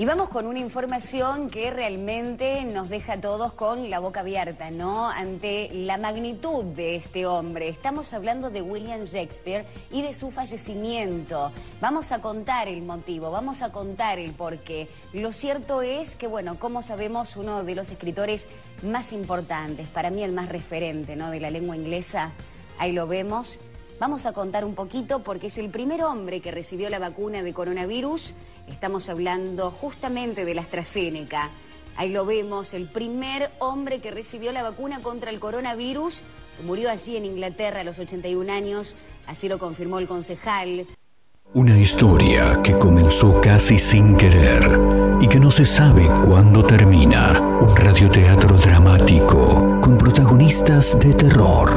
Y vamos con una información que realmente nos deja a todos con la boca abierta, ¿no? Ante la magnitud de este hombre. Estamos hablando de William Shakespeare y de su fallecimiento. Vamos a contar el motivo, vamos a contar el porqué. Lo cierto es que, bueno, como sabemos, uno de los escritores más importantes, para mí el más referente, ¿no? De la lengua inglesa, ahí lo vemos. Vamos a contar un poquito porque es el primer hombre que recibió la vacuna de coronavirus. Estamos hablando justamente de la AstraZeneca. Ahí lo vemos, el primer hombre que recibió la vacuna contra el coronavirus. Murió allí en Inglaterra a los 81 años, así lo confirmó el concejal. Una historia que comenzó casi sin querer y que no se sabe cuándo termina. Un radioteatro dramático con protagonistas de terror.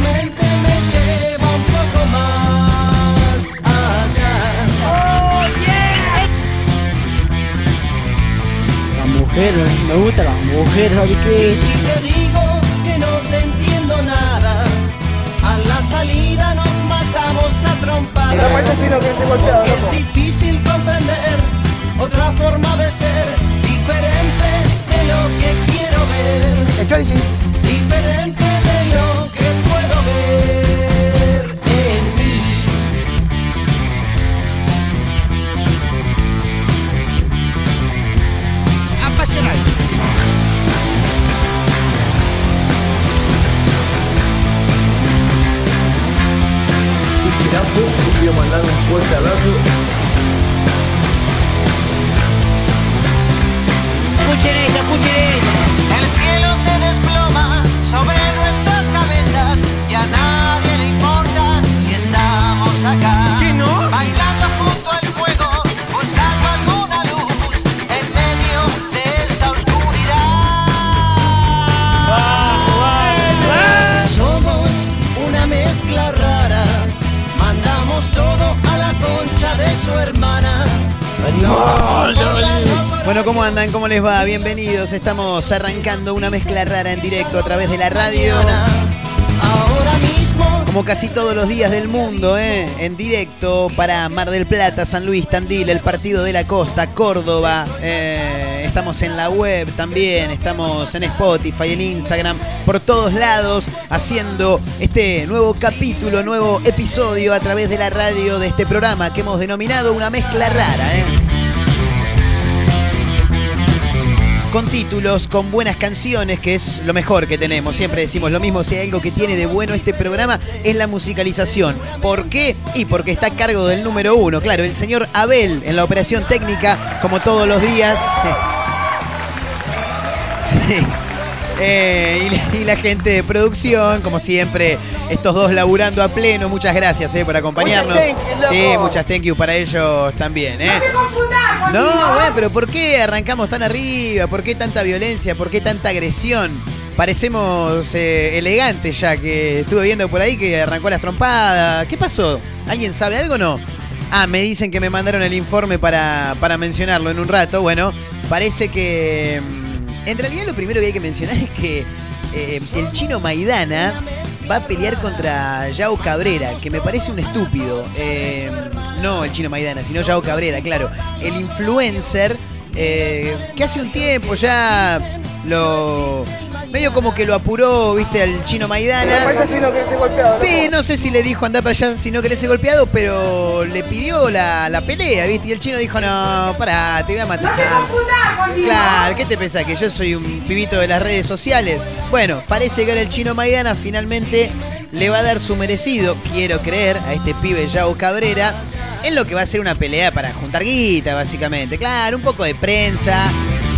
mujeres, me gustan las mujeres, ¿sabes Y qué? si te digo que no te entiendo nada, a la salida nos matamos a trompadas. Es difícil comprender otra forma de ser, diferente de lo que quiero ver. Diferente de lo Apasionante. quiero mandar un fuerte abrazo. Escuchen esto, escuchen esto. El cielo se desploma sobre hermana. Bueno, ¿cómo andan? ¿Cómo les va? Bienvenidos. Estamos arrancando una mezcla rara en directo a través de la radio. Ahora mismo Como casi todos los días del mundo, ¿eh? En directo para Mar del Plata, San Luis, Tandil, el Partido de la Costa, Córdoba. eh, estamos en la web también, estamos en Spotify, en Instagram, por todos lados, haciendo este nuevo capítulo, nuevo episodio a través de la radio de este programa que hemos denominado una mezcla rara, ¿eh? con títulos, con buenas canciones, que es lo mejor que tenemos. Siempre decimos lo mismo, si hay algo que tiene de bueno este programa es la musicalización. ¿Por qué? Y porque está a cargo del número uno, claro, el señor Abel en la operación técnica, como todos los días. Sí. Eh, y, la- y la gente de producción, como siempre, estos dos laburando a pleno. Muchas gracias eh, por acompañarnos. Muchas thank you, sí, muchas thank you para ellos también. ¿eh? No, bueno, pero ¿por qué arrancamos tan arriba? ¿Por qué tanta violencia? ¿Por qué tanta agresión? Parecemos eh, elegantes ya, que estuve viendo por ahí que arrancó las trompadas. ¿Qué pasó? ¿Alguien sabe algo o no? Ah, me dicen que me mandaron el informe para, para mencionarlo en un rato. Bueno, parece que... En realidad lo primero que hay que mencionar es que eh, el chino Maidana va a pelear contra Yao Cabrera, que me parece un estúpido. Eh, no el chino Maidana, sino Yao Cabrera, claro. El influencer eh, que hace un tiempo ya lo, medio como que lo apuró, viste, al chino Maidana. Sí, no sé si le dijo andar para allá si no querés ser golpeado, pero le pidió la, la pelea, viste, y el chino dijo, no, pará, te voy a matar. Claro, ¿qué te pensás? Que yo soy un pibito de las redes sociales. Bueno, parece que ahora el chino Maidana finalmente le va a dar su merecido, quiero creer, a este pibe Yao Cabrera, en lo que va a ser una pelea para juntar guita, básicamente. Claro, un poco de prensa,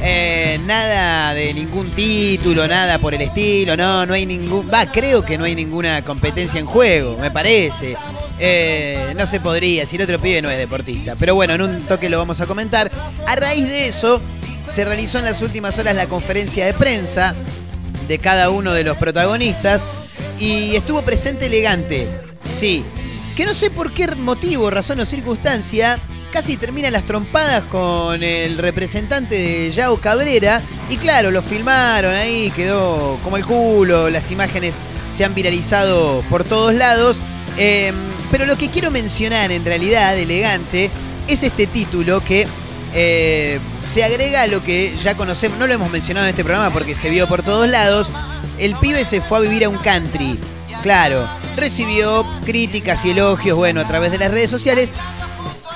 eh, nada de ningún título, nada por el estilo, no, no hay ningún... Va, creo que no hay ninguna competencia en juego, me parece. Eh, no se podría, si el otro pibe no es deportista. Pero bueno, en un toque lo vamos a comentar. A raíz de eso, se realizó en las últimas horas la conferencia de prensa de cada uno de los protagonistas y estuvo presente elegante. Sí, que no sé por qué motivo, razón o circunstancia, casi termina las trompadas con el representante de Yao Cabrera. Y claro, lo filmaron ahí, quedó como el culo, las imágenes se han viralizado por todos lados. Em, pero lo que quiero mencionar en realidad, elegante, es este título que eh, se agrega a lo que ya conocemos, no lo hemos mencionado en este programa porque se vio por todos lados. El pibe se fue a vivir a un country. Claro, recibió críticas y elogios, bueno, a través de las redes sociales.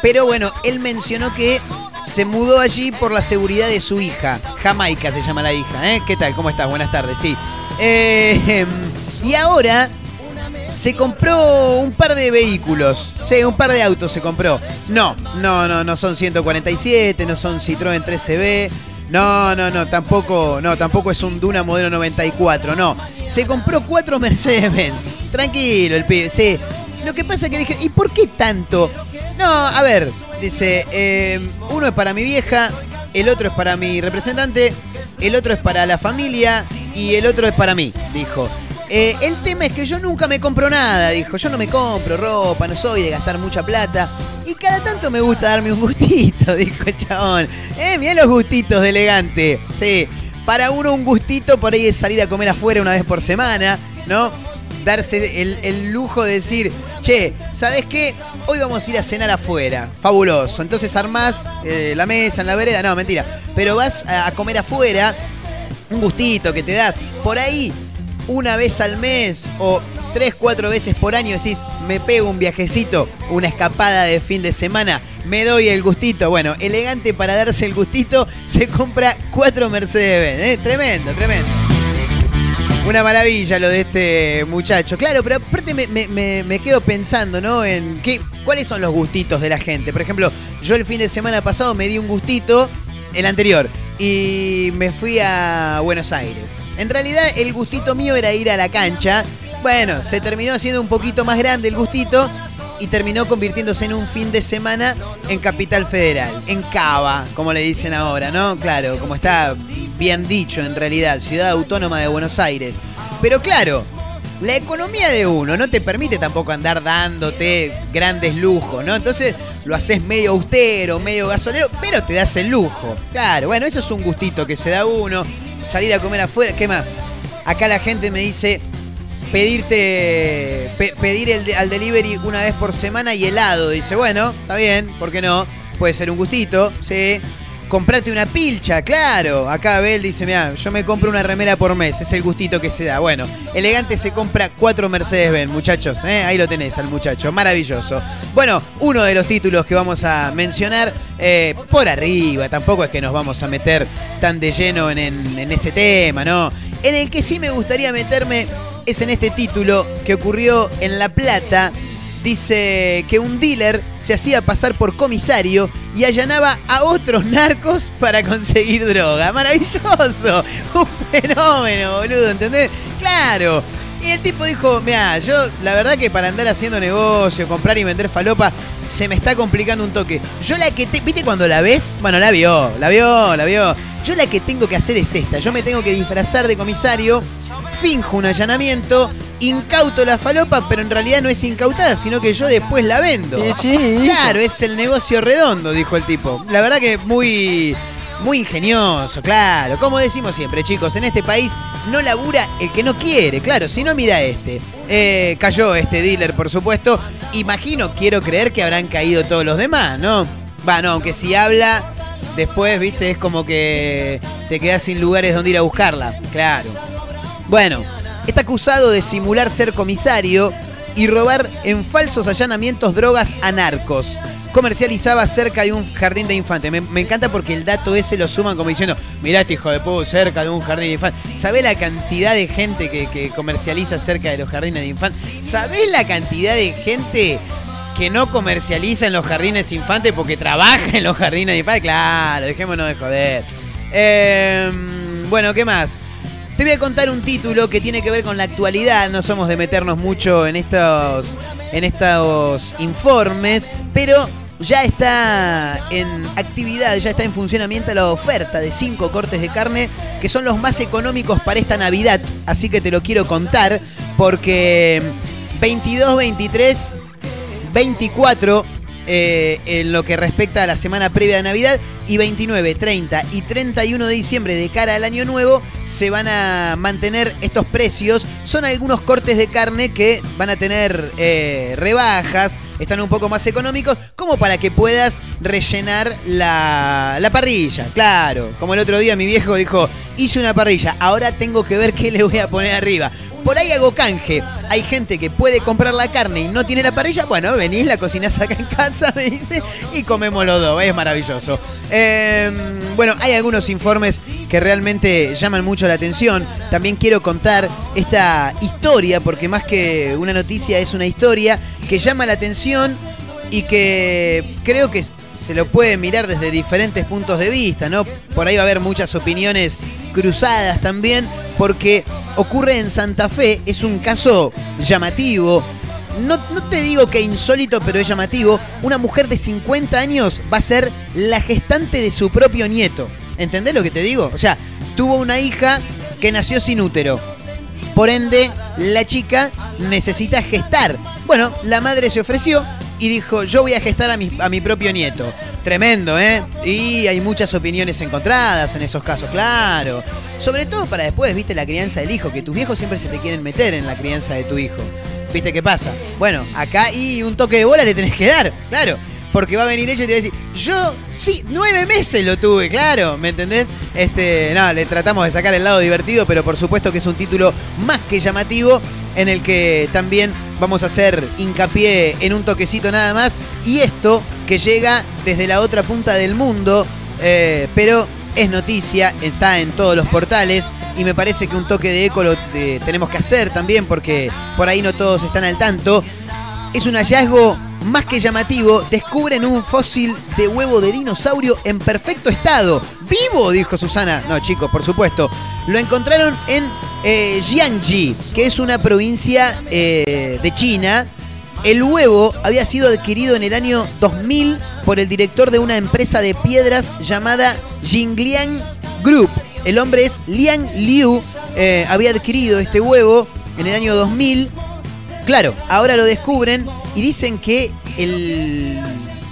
Pero bueno, él mencionó que se mudó allí por la seguridad de su hija. Jamaica se llama la hija, ¿eh? ¿Qué tal? ¿Cómo estás? Buenas tardes, sí. Eh, y ahora se compró un par de vehículos. Sí, un par de autos se compró. No, no, no, no son 147, no son Citroën 13B. No, no, no, tampoco, no, tampoco es un Duna modelo 94, no. Se compró cuatro Mercedes-Benz. Tranquilo, el pibe, sí. Lo que pasa es que dije, ¿y por qué tanto? No, a ver, dice, eh, uno es para mi vieja, el otro es para mi representante, el otro es para la familia y el otro es para mí, dijo. Eh, el tema es que yo nunca me compro nada, dijo. Yo no me compro ropa, no soy de gastar mucha plata. Y cada tanto me gusta darme un gustito, dijo chabón. Eh, mirá los gustitos de elegante. Sí, para uno un gustito por ahí es salir a comer afuera una vez por semana, ¿no? Darse el, lujo de decir, che, ¿sabes qué? Hoy vamos a ir a cenar afuera. Fabuloso. Entonces armás eh, la mesa en la vereda. No, mentira. Pero vas a comer afuera. Un gustito que te das. Por ahí una vez al mes o tres, cuatro veces por año decís, me pego un viajecito, una escapada de fin de semana, me doy el gustito. Bueno, elegante para darse el gustito, se compra cuatro Mercedes-Benz. ¿eh? Tremendo, tremendo. Una maravilla lo de este muchacho. Claro, pero aparte me, quedo pensando, ¿no? En qué, cuáles son los gustitos de la gente. Por ejemplo, yo el fin de semana pasado me di un gustito, el anterior, y me fui a Buenos Aires. En realidad el gustito mío era ir a la cancha. Bueno, se terminó haciendo un poquito más grande el gustito y terminó convirtiéndose en un fin de semana en Capital Federal, en Cava, como le dicen ahora, ¿no? Claro, como está bien dicho en realidad, Ciudad Autónoma de Buenos Aires. Pero claro, la economía de uno no te permite tampoco andar dándote grandes lujos, ¿no? Entonces lo haces medio austero, medio gasolero, pero te das el lujo. Claro, bueno, eso es un gustito que se da uno, salir a comer afuera, ¿qué más? Acá la gente me dice pedirte pedir el al delivery una vez por semana y helado. Dice, bueno, está bien, ¿por qué no? Puede ser un gustito, sí. Comprate una pilcha, claro. Acá Abel dice, mira, yo me compro una remera por mes, es el gustito que se da. Bueno, elegante se compra cuatro Mercedes-Benz, muchachos. ¿eh? Ahí lo tenés al muchacho, maravilloso. Bueno, uno de los títulos que vamos a mencionar eh, por arriba, tampoco es que nos vamos a meter tan de lleno en, en ese tema, ¿no? En el que sí me gustaría meterme es en este título que ocurrió en La Plata dice que un dealer se hacía pasar por comisario y allanaba a otros narcos para conseguir droga. Maravilloso, un fenómeno, boludo, ¿entendés? Claro. Y el tipo dijo, mira, yo la verdad que para andar haciendo negocio, comprar y vender falopa, se me está complicando un toque. Yo la que te, ¿viste cuando la ves? Bueno, la vio, la vio, la vio. Yo la que tengo que hacer es esta, yo me tengo que disfrazar de comisario, finjo un allanamiento incauto la falopa, pero en realidad no es incautada, sino que yo después la vendo. Claro, es el negocio redondo, dijo el tipo. La verdad que muy, muy ingenioso, claro. Como decimos siempre, chicos, en este país no labura el que no quiere, claro. Si no, mira este. Eh, cayó este dealer, por supuesto. Imagino, quiero creer que habrán caído todos los demás, ¿no? Va, no, aunque si habla, después, viste, es como que te quedas sin lugares donde ir a buscarla. Claro. Bueno, está acusado de simular ser comisario y robar en falsos allanamientos drogas a narcos. Comercializaba cerca de un jardín de infantes. Me, encanta porque el dato ese lo suman como diciendo, mirá este hijo de puto cerca de un jardín de infantes. ¿Sabés la cantidad de gente que, que comercializa cerca de los jardines de infantes? ¿Sabés la cantidad de gente que no comercializa en los jardines infantes porque trabaja en los jardines infantes? Claro, dejémonos de joder. Eh, bueno, ¿qué más? Te voy a contar un título que tiene que ver con la actualidad. No somos de meternos mucho en estos, en estos informes, pero ya está en actividad, ya está en funcionamiento la oferta de cinco cortes de carne que son los más económicos para esta Navidad. Así que te lo quiero contar porque 22, 23, 24 eh, en lo que respecta a la semana previa de Navidad y 29, 30 y 31 de diciembre de cara al año nuevo se van a mantener estos precios. Son algunos cortes de carne que van a tener eh, rebajas, están un poco más económicos, como para que puedas rellenar la, la parrilla. Claro, como el otro día mi viejo dijo, hice una parrilla, ahora tengo que ver qué le voy a poner arriba por ahí hago canje. Hay gente que puede comprar la carne y no tiene la parrilla. Bueno, venís, la cocinás acá en casa, me dice, y comemos los dos. Es maravilloso. Eh, bueno, hay algunos informes que realmente llaman mucho la atención. También quiero contar esta historia, porque más que una noticia es una historia que llama la atención y que creo que se lo puede mirar desde diferentes puntos de vista, ¿no? Por ahí va a haber muchas opiniones cruzadas también, porque ocurre en Santa Fe, es un caso llamativo. No, no, te digo que insólito, pero es llamativo. Una mujer de 50 años va a ser la gestante de su propio nieto. ¿Entendés lo que te digo? O sea, tuvo una hija que nació sin útero. Por ende, la chica necesita gestar. Bueno, la madre se ofreció, y dijo, yo voy a gestar a mi, a mi propio nieto. Tremendo, ¿eh? Y hay muchas opiniones encontradas en esos casos, claro. Sobre todo para después, viste, la crianza del hijo, que tus viejos siempre se te quieren meter en la crianza de tu hijo. ¿Viste qué pasa? Bueno, acá y un toque de bola le tenés que dar, claro. Porque va a venir ella y te va a decir, yo sí, nueve meses lo tuve, claro, ¿me entendés? Este, no, le tratamos de sacar el lado divertido, pero por supuesto que es un título más que llamativo en el que también vamos a hacer hincapié en un toquecito nada más. Y esto que llega desde la otra punta del mundo, eh, pero es noticia, está en todos los portales. Y me parece que un toque de eco lo eh, tenemos que hacer también porque por ahí no todos están al tanto. Es un hallazgo más que llamativo. Descubren un fósil de huevo de dinosaurio en perfecto estado. ¿Vivo? Dijo Susana. No, chicos, por supuesto. Lo encontraron en eh, Jiangxi, que es una provincia eh, de China. El huevo había sido adquirido en el año 2000 por el director de una empresa de piedras llamada Jingliang Group. El hombre es Liang Liu. eh, había adquirido este huevo en el año 2000. Claro, ahora lo descubren y dicen que el,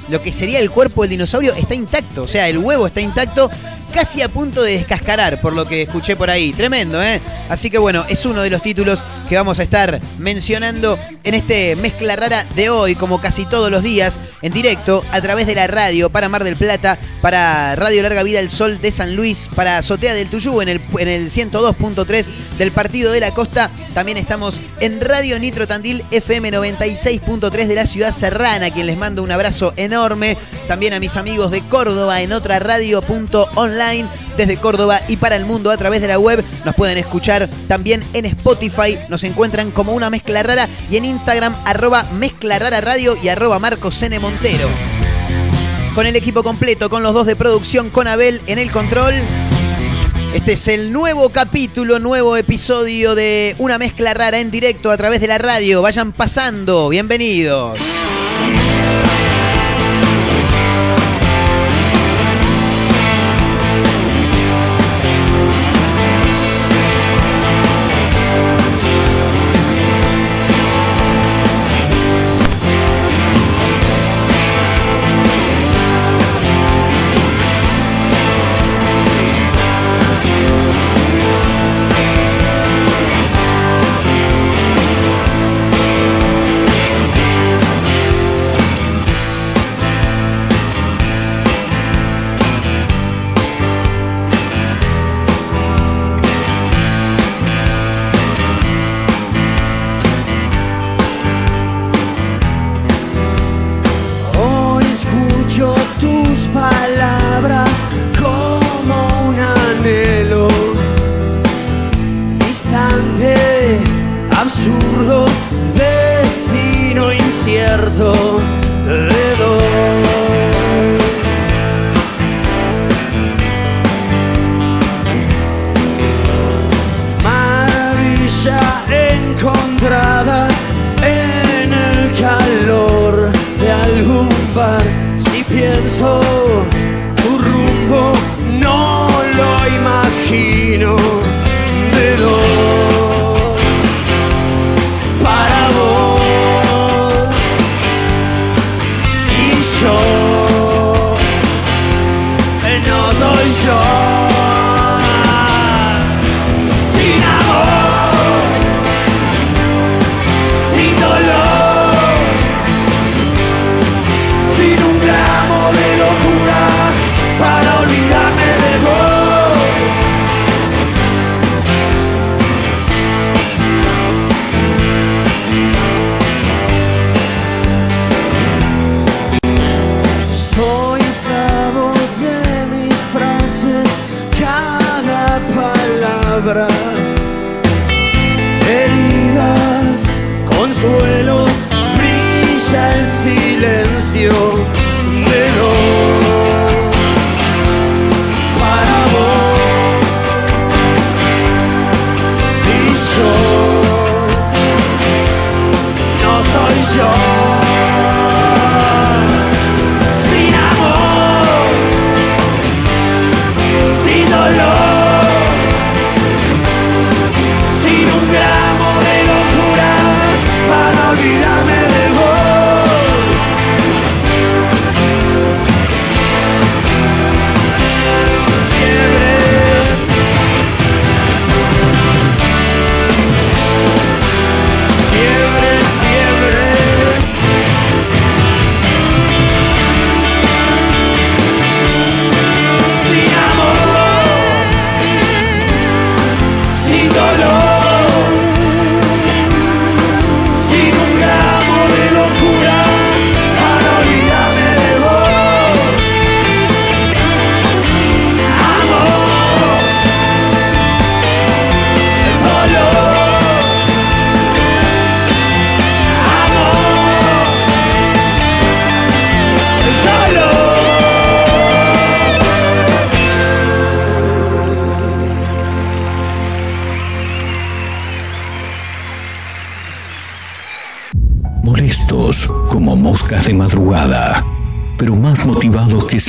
lo que sería el cuerpo del dinosaurio está intacto. O sea, el huevo está intacto casi a punto de descascarar, por lo que escuché por ahí. Tremendo, ¿eh? Así que bueno, es uno de los títulos que vamos a estar mencionando en este mezcla rara de hoy, como casi todos los días, en directo, a través de la radio, para Mar del Plata, para Radio Larga Vida El Sol de San Luis, para Azotea del Tuyú, en el, en el 102.3 del Partido de la Costa. También estamos en Radio Nitro Tandil FM 96.3 de la ciudad serrana, quien les mando un abrazo enorme. También a mis amigos de Córdoba en otra radio.online desde Córdoba y para el mundo a través de la web. Nos pueden escuchar también en Spotify. Encuentran como una mezcla rara y en Instagram arroba mezcla rara radio y arroba Marcos N. Montero. Con el equipo completo, con los dos de producción, con Abel en el control. Este es el nuevo capítulo, nuevo episodio de Una mezcla rara en directo a través de la radio. Vayan pasando, bienvenidos.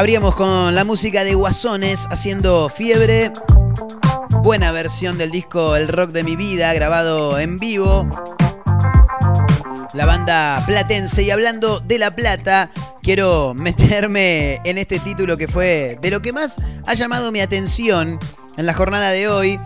Abríamos con la música de Guasones haciendo Fiebre. Buena versión del disco El Rock de mi vida, grabado en vivo. La banda platense. Y hablando de La Plata, quiero meterme en este título que fue de lo que más ha llamado mi atención en la jornada de hoy.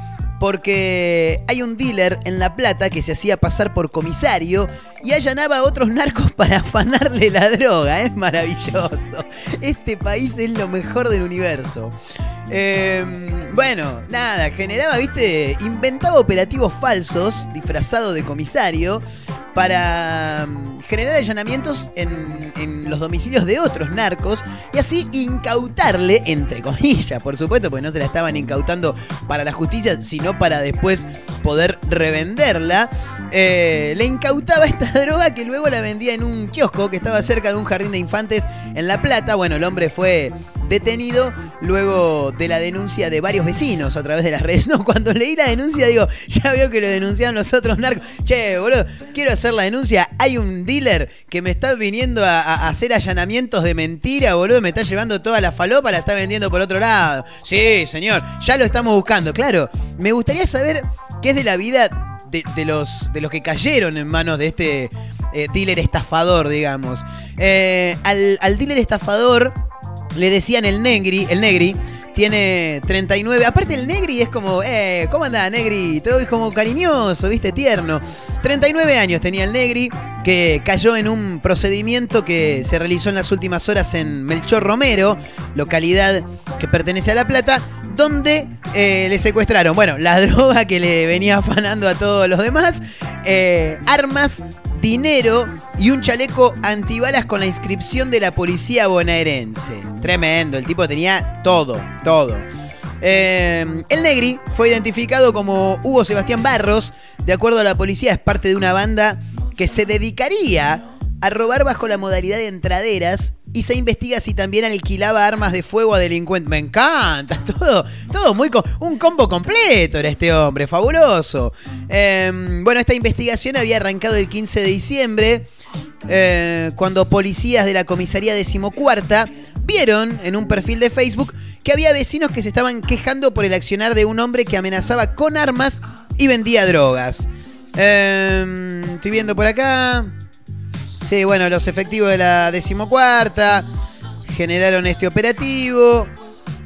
Porque hay un dealer en La Plata que se hacía pasar por comisario y allanaba a otros narcos para afanarle la droga. Es maravilloso. Este país es lo mejor del universo. Eh, bueno, nada, generaba, viste, inventaba operativos falsos, disfrazado de comisario, para mm, generar allanamientos en, en los domicilios de otros narcos y así incautarle, entre comillas, por supuesto, porque no se la estaban incautando para la justicia, sino para después poder revenderla. Eh, le incautaba esta droga que luego la vendía en un kiosco que estaba cerca de un jardín de infantes en La Plata. Bueno, el hombre fue detenido luego de la denuncia de varios vecinos a través de las redes. No, cuando leí la denuncia digo, ya veo que lo denunciaron los otros narcos. Che, boludo, quiero hacer la denuncia. Hay un dealer que me está viniendo a, a hacer allanamientos de mentira, boludo. Me está llevando toda la falopa, la está vendiendo por otro lado. Sí, señor, ya lo estamos buscando. Claro, me gustaría saber qué es de la vida de, de los, de los que cayeron en manos de este, eh, dealer estafador, digamos. Eh, al, al dealer estafador le decían el negri, el negri, tiene 39. Aparte el Negri es como, eh, ¿cómo anda Negri? Todo es como cariñoso, viste, tierno. 39 años tenía el Negri, que cayó en un procedimiento que se realizó en las últimas horas en Melchor Romero, localidad que pertenece a La Plata, donde eh, le secuestraron, bueno, la droga que le venía afanando a todos los demás, eh, armas, dinero y un chaleco antibalas con la inscripción de la policía bonaerense. Tremendo, el tipo tenía todo, todo. Eh, el Negri fue identificado como Hugo Sebastián Barros. De acuerdo a la policía, es parte de una banda que se dedicaría a robar bajo la modalidad de entraderas y se investiga si también alquilaba armas de fuego a delincuentes. Me encanta, todo, todo muy... un combo completo era este hombre, fabuloso. Em, bueno, esta investigación había arrancado el 15 de diciembre, eh, cuando policías de la comisaría decimocuarta vieron en un perfil de Facebook que había vecinos que se estaban quejando por el accionar de un hombre que amenazaba con armas y vendía drogas. Em, estoy viendo por acá. Sí, bueno, los efectivos de la decimocuarta generaron este operativo,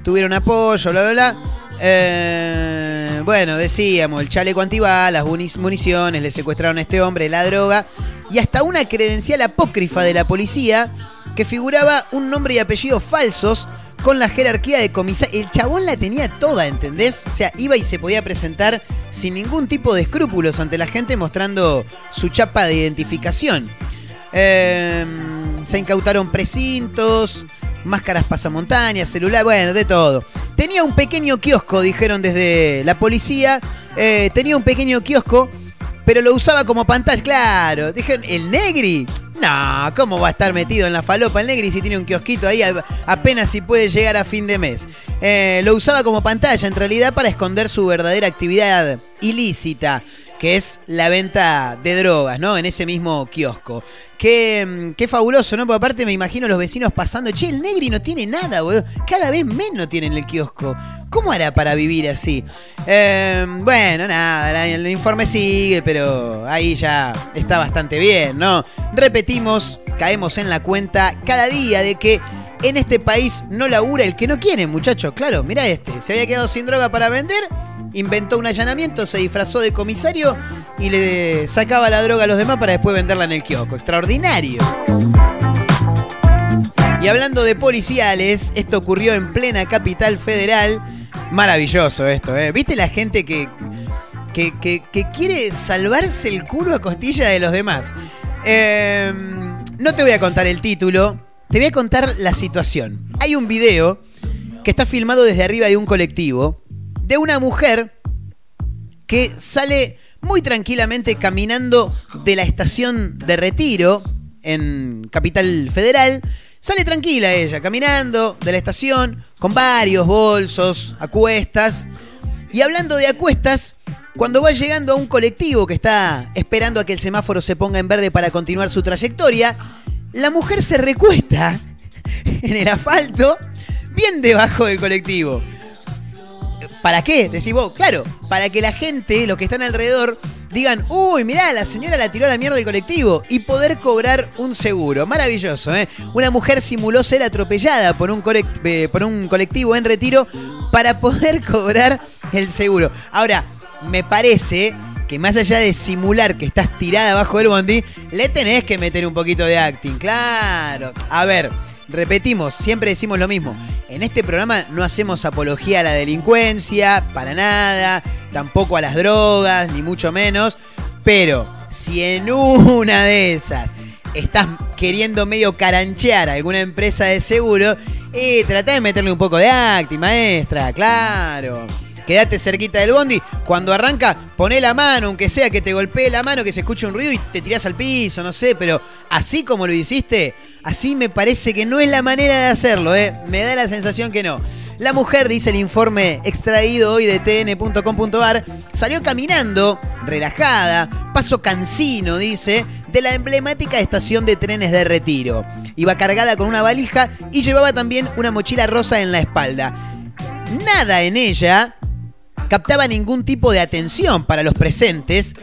tuvieron apoyo, bla, bla, bla. Eh, bueno, decíamos, el chaleco antibalas, municiones, le secuestraron a este hombre, la droga y hasta una credencial apócrifa de la policía que figuraba un nombre y apellido falsos con la jerarquía de comisario. El chabón la tenía toda, ¿entendés? O sea, iba y se podía presentar sin ningún tipo de escrúpulos ante la gente mostrando su chapa de identificación. Em, se incautaron precintos, máscaras pasamontañas, celular, bueno, de todo. Tenía un pequeño kiosco, dijeron desde la policía. Eh, tenía un pequeño kiosco, pero lo usaba como pantalla. Claro, dijeron, ¿el Negri? No, ¿cómo va a estar metido en la falopa el Negri si tiene un kiosquito ahí apenas si puede llegar a fin de mes? Eh, lo usaba como pantalla en realidad para esconder su verdadera actividad ilícita que es la venta de drogas, ¿no? En ese mismo kiosco. Qué, mm, qué fabuloso, ¿no? Porque aparte me imagino los vecinos pasando, che, el negri no tiene nada, weón. Cada vez menos tiene en el kiosco. ¿Cómo hará para vivir así? Em, bueno, nada, el informe sigue, pero ahí ya está bastante bien, ¿no? Repetimos, caemos en la cuenta cada día de que en este país no labura el que no quiere, muchachos. Claro, mira este, se había quedado sin droga para vender inventó un allanamiento, se disfrazó de comisario y le sacaba la droga a los demás para después venderla en el kiosco. Extraordinario. Y hablando de policiales, esto ocurrió en plena capital federal. Maravilloso esto, ¿eh? ¿Viste la gente que, que, quiere salvarse el culo a costilla de los demás? Em, no te voy a contar el título, te voy a contar la situación. Hay un video que está filmado desde arriba de un colectivo de una mujer que sale muy tranquilamente caminando de la estación de retiro en Capital Federal. Sale tranquila ella, caminando de la estación, con varios bolsos, acuestas. Y hablando de acuestas, cuando va llegando a un colectivo que está esperando a que el semáforo se ponga en verde para continuar su trayectoria, la mujer se recuesta en el asfalto, bien debajo del colectivo. ¿Para qué? Decís vos, claro, para que la gente, los que están alrededor, digan, uy, mirá, la señora la tiró a la mierda del colectivo y poder cobrar un seguro. Maravilloso, ¿eh? Una mujer simuló ser atropellada por un, eh, por un colectivo en retiro para poder cobrar el seguro. Ahora, me parece que más allá de simular que estás tirada abajo del bondi, le tenés que meter un poquito de acting, claro. A ver, repetimos, siempre decimos lo mismo. En este programa no hacemos apología a la delincuencia, para nada, tampoco a las drogas, ni mucho menos. Pero si en una de esas estás queriendo medio caranchear a alguna empresa de seguro, eh, trata de meterle un poco de acti, maestra, claro. Quédate cerquita del bondi. Cuando arranca, poné la mano, aunque sea que te golpee la mano, que se escuche un ruido y te tirás al piso, no sé, pero así como lo hiciste, así me parece que no es la manera de hacerlo, ¿eh? Me da la sensación que no. La mujer, dice el informe extraído hoy de tn.com.ar, salió caminando, relajada, paso cansino, dice, de la emblemática estación de trenes de retiro. Iba cargada con una valija y llevaba también una mochila rosa en la espalda. Nada en ella captaba ningún tipo de atención para los presentes,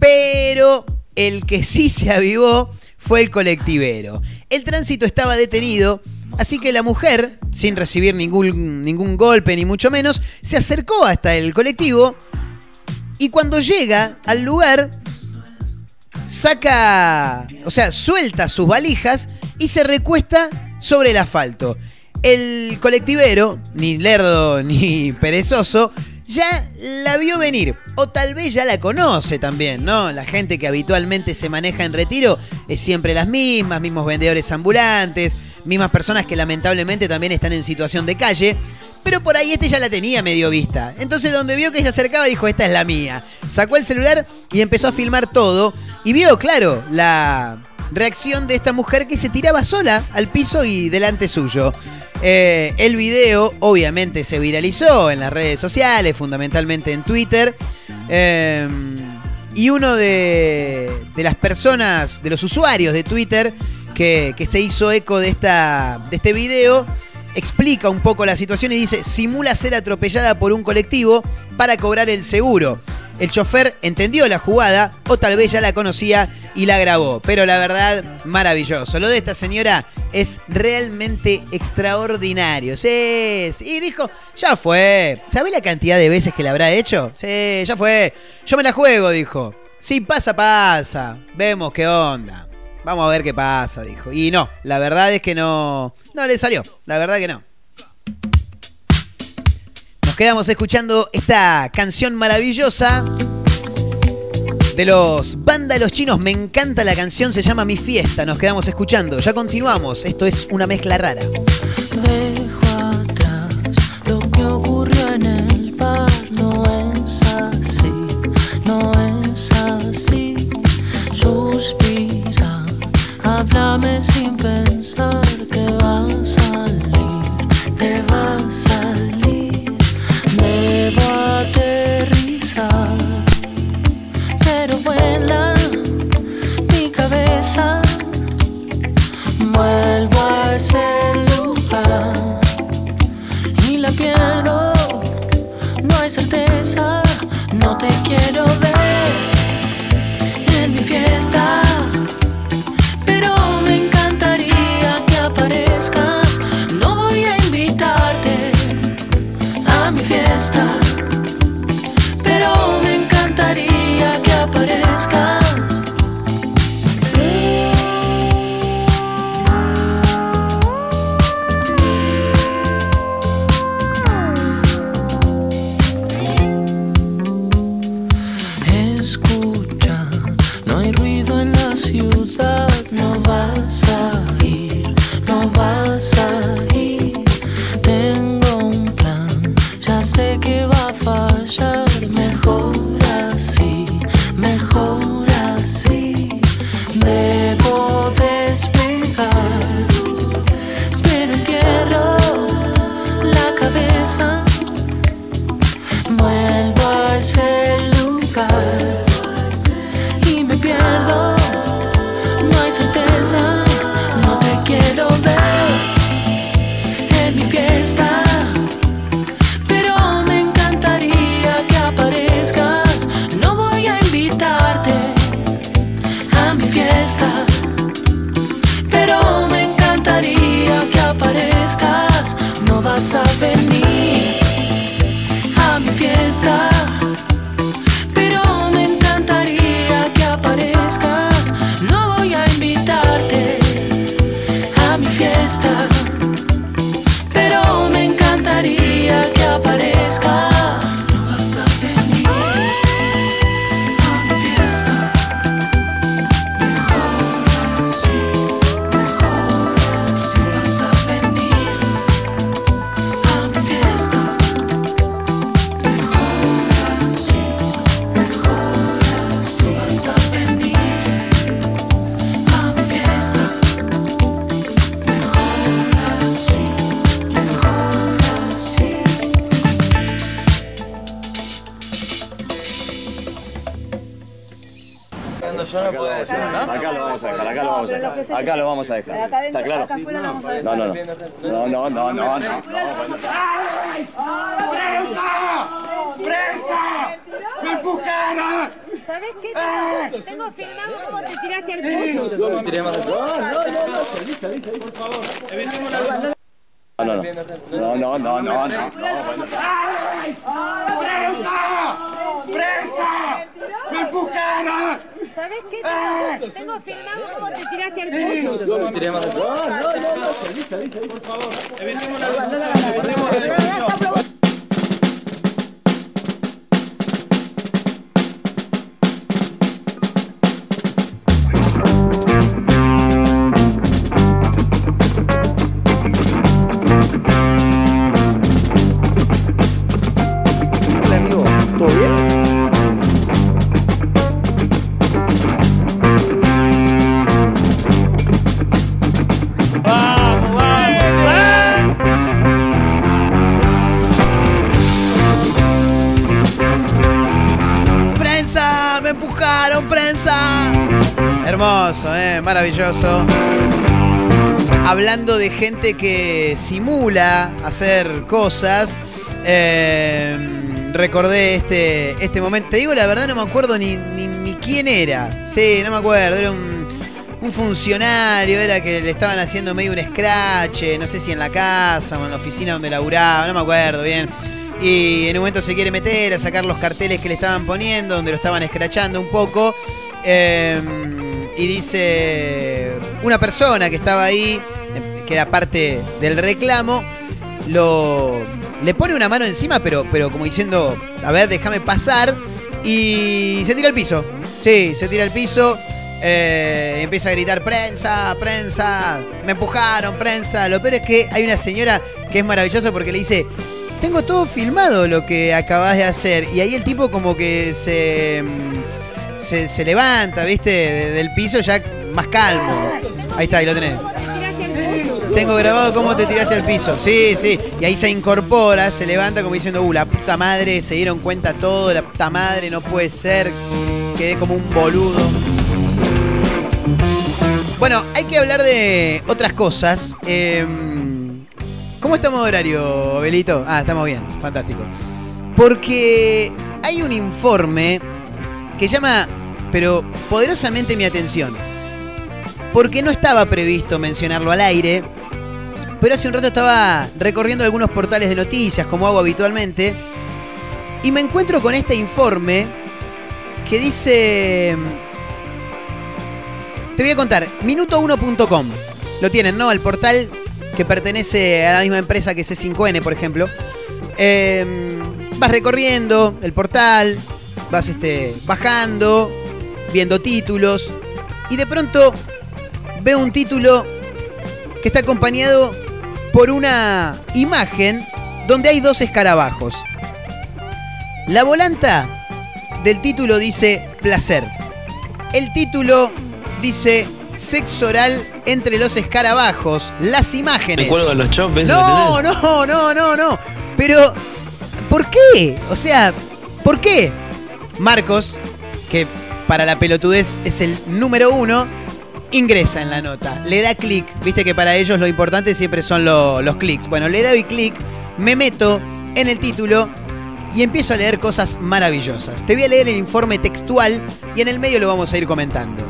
pero el que sí se avivó fue el colectivero. El tránsito estaba detenido, así que la mujer, sin recibir ningún, ningún golpe ni mucho menos, se acercó hasta el colectivo y cuando llega al lugar, saca, o sea, suelta sus valijas y se recuesta sobre el asfalto. El colectivero, ni lerdo ni perezoso, ya la vio venir. O tal vez ya la conoce también, ¿no? La gente que habitualmente se maneja en retiro es siempre las mismas, mismos vendedores ambulantes, mismas personas que lamentablemente también están en situación de calle. Pero por ahí este ya la tenía medio vista. Entonces donde vio que se acercaba dijo, esta es la mía. Sacó el celular y empezó a filmar todo. Y vio, claro, la reacción de esta mujer que se tiraba sola al piso y delante suyo. Eh, el video obviamente se viralizó en las redes sociales, fundamentalmente en Twitter. Eh, y uno de, las personas, de los usuarios de Twitter que, que se hizo eco de, esta, de este video, explica un poco la situación y dice, simula ser atropellada por un colectivo para cobrar el seguro. El chofer entendió la jugada o tal vez ya la conocía y la grabó. Pero la verdad, maravilloso. Lo de esta señora es realmente extraordinario. Sí, sí. Dijo, ya fue. ¿Sabés la cantidad de veces que la habrá hecho? Sí, ya fue. Yo me la juego, dijo. Sí, pasa, pasa. Vemos qué onda. Vamos a ver qué pasa, dijo. Y no, la verdad es que no. No le salió. La verdad que no. Nos quedamos escuchando esta canción maravillosa de los Banda Chinos. Me encanta la canción, se llama Mi Fiesta. Nos quedamos escuchando. Ya continuamos. Esto es una mezcla rara. Acá lo vamos a dejar, acá lo vamos a dejar. Acá lo vamos a dejar. ¿Está claro? No, no, no. No, no, no, no, no. ¡Presa! ¡Presa! ¡Me empujaron! ¿Sabes qué? Tengo, tengo filmado cómo te tiraste al pozo. No, no, no, salí, salí, salí, por favor. No, no, no. No, no, no, no, no. no, bueno. ¿Sabes qué? Tengo, tengo filmado cómo te tiraste al pozo. No, no, no, no, salí, salí, salí, por favor. Hablando de gente que simula hacer cosas, eh, recordé este, este momento. Te digo la verdad, no me acuerdo ni, ni, quién era. Sí, no me acuerdo. Era un, un funcionario, era que le estaban haciendo medio un scratch, no sé si en la casa o en la oficina donde laburaba, no me acuerdo bien. Y en un momento se quiere meter a sacar los carteles que le estaban poniendo, donde lo estaban escrachando un poco. eh, y dice una persona que estaba ahí, que era parte del reclamo, lo le pone una mano encima, pero, pero como diciendo, a ver, déjame pasar. Y se tira al piso. Sí, se tira al piso. eh, empieza a gritar, prensa, prensa, me empujaron, prensa. Lo peor es que hay una señora que es maravillosa porque le dice, tengo todo filmado lo que acabas de hacer. Y ahí el tipo como que se, se, se levanta, viste, de- del piso ya más calmo. Ahí está, ahí lo tenés. Tengo grabado cómo te tiraste al piso. Sí, sí. Y ahí se incorpora, se levanta como diciendo, uh, la puta madre, se dieron cuenta todo, la puta madre, no puede ser. Quedé como un boludo. Bueno, hay que hablar de otras cosas. Em, ¿Cómo estamos de horario, Belito? Ah, estamos bien, fantástico. Porque hay un informe que llama, pero poderosamente mi atención. Porque no estaba previsto mencionarlo al aire, pero hace un rato estaba recorriendo algunos portales de noticias, como hago habitualmente, y me encuentro con este informe que dice... Te voy a contar, minuto1.com. Lo tienen, ¿no? El portal que pertenece a la misma empresa que C5N, por ejemplo. Eh, vas recorriendo el portal, vas este, bajando, viendo títulos, y de pronto veo un título que está acompañado por una imagen donde hay dos escarabajos. La volanta del título dice placer. El título dice sexo oral entre los escarabajos. Las imágenes. cuelgan los chops, No, no, no, no, no. Pero, ¿por qué? O sea, ¿por qué? Marcos, que para la pelotudez es el número uno, ingresa en la nota, le da clic. Viste que para ellos lo importante siempre son lo- los clics. Bueno, le doy clic, me meto en el título y empiezo a leer cosas maravillosas. Te voy a leer el informe textual y en el medio lo vamos a ir comentando.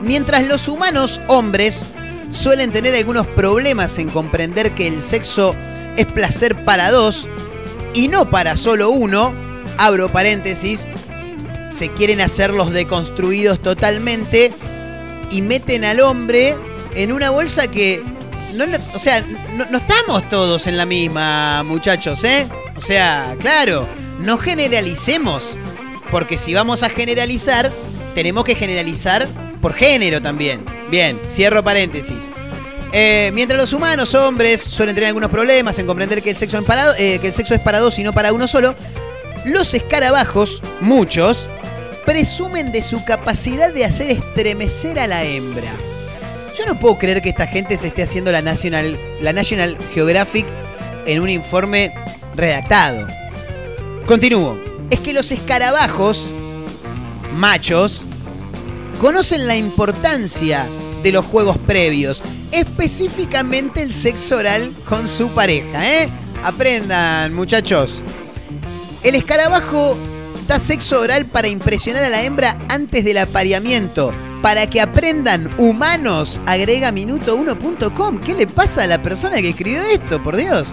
Mientras los humanos hombres suelen tener algunos problemas en comprender que el sexo es placer para dos y no para solo uno, abro paréntesis, se quieren hacer los deconstruidos totalmente y meten al hombre en una bolsa que no, o sea, no, estamos todos en la misma, muchachos, ¿eh? O sea, claro, no generalicemos, porque si vamos a generalizar, tenemos que generalizar por género también. Bien, cierro paréntesis. Eh, mientras los humanos, hombres, suelen tener algunos problemas en comprender que el, sexo en para- eh, que el sexo es para dos y no para uno solo, los escarabajos, muchos, presumen de su capacidad de hacer estremecer a la hembra. Yo no puedo creer que esta gente se esté haciendo la National, la National Geographic en un informe redactado. Continúo. Es que los escarabajos, machos, conocen la importancia de los juegos previos, específicamente el sexo oral con su pareja, ¿eh? Aprendan, muchachos. El escarabajo Da sexo oral para impresionar a la hembra antes del apareamiento. Para que aprendan humanos, agrega minuto1.com. ¿Qué le pasa a la persona que escribió esto, por Dios?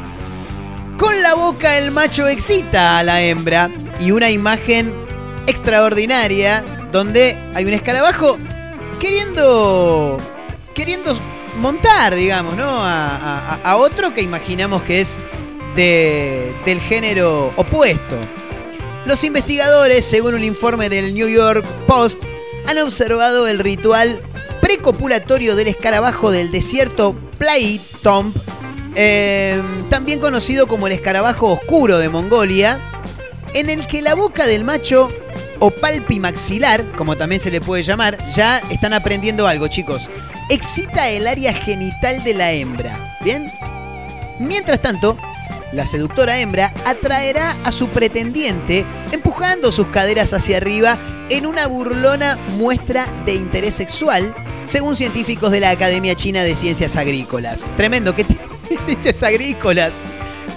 Con la boca el macho excita a la hembra y una imagen extraordinaria donde hay un escarabajo queriendo queriendo montar, digamos, ¿no? A, a- a otro que imaginamos que es de- del género opuesto. Los investigadores, según un informe del New York Post, han observado el ritual precopulatorio del escarabajo del desierto Playtomb, eh, también conocido como el escarabajo oscuro de Mongolia, en el que la boca del macho o palpimaxilar, como también se le puede llamar, ya están aprendiendo algo, chicos. Excita el área genital de la hembra. ¿Bien? Mientras tanto, la seductora hembra atraerá a su pretendiente empujando sus caderas hacia arriba en una burlona muestra de interés sexual, según científicos de la Academia China de Ciencias Agrícolas. Tremendo, ¿qué ciencias agrícolas?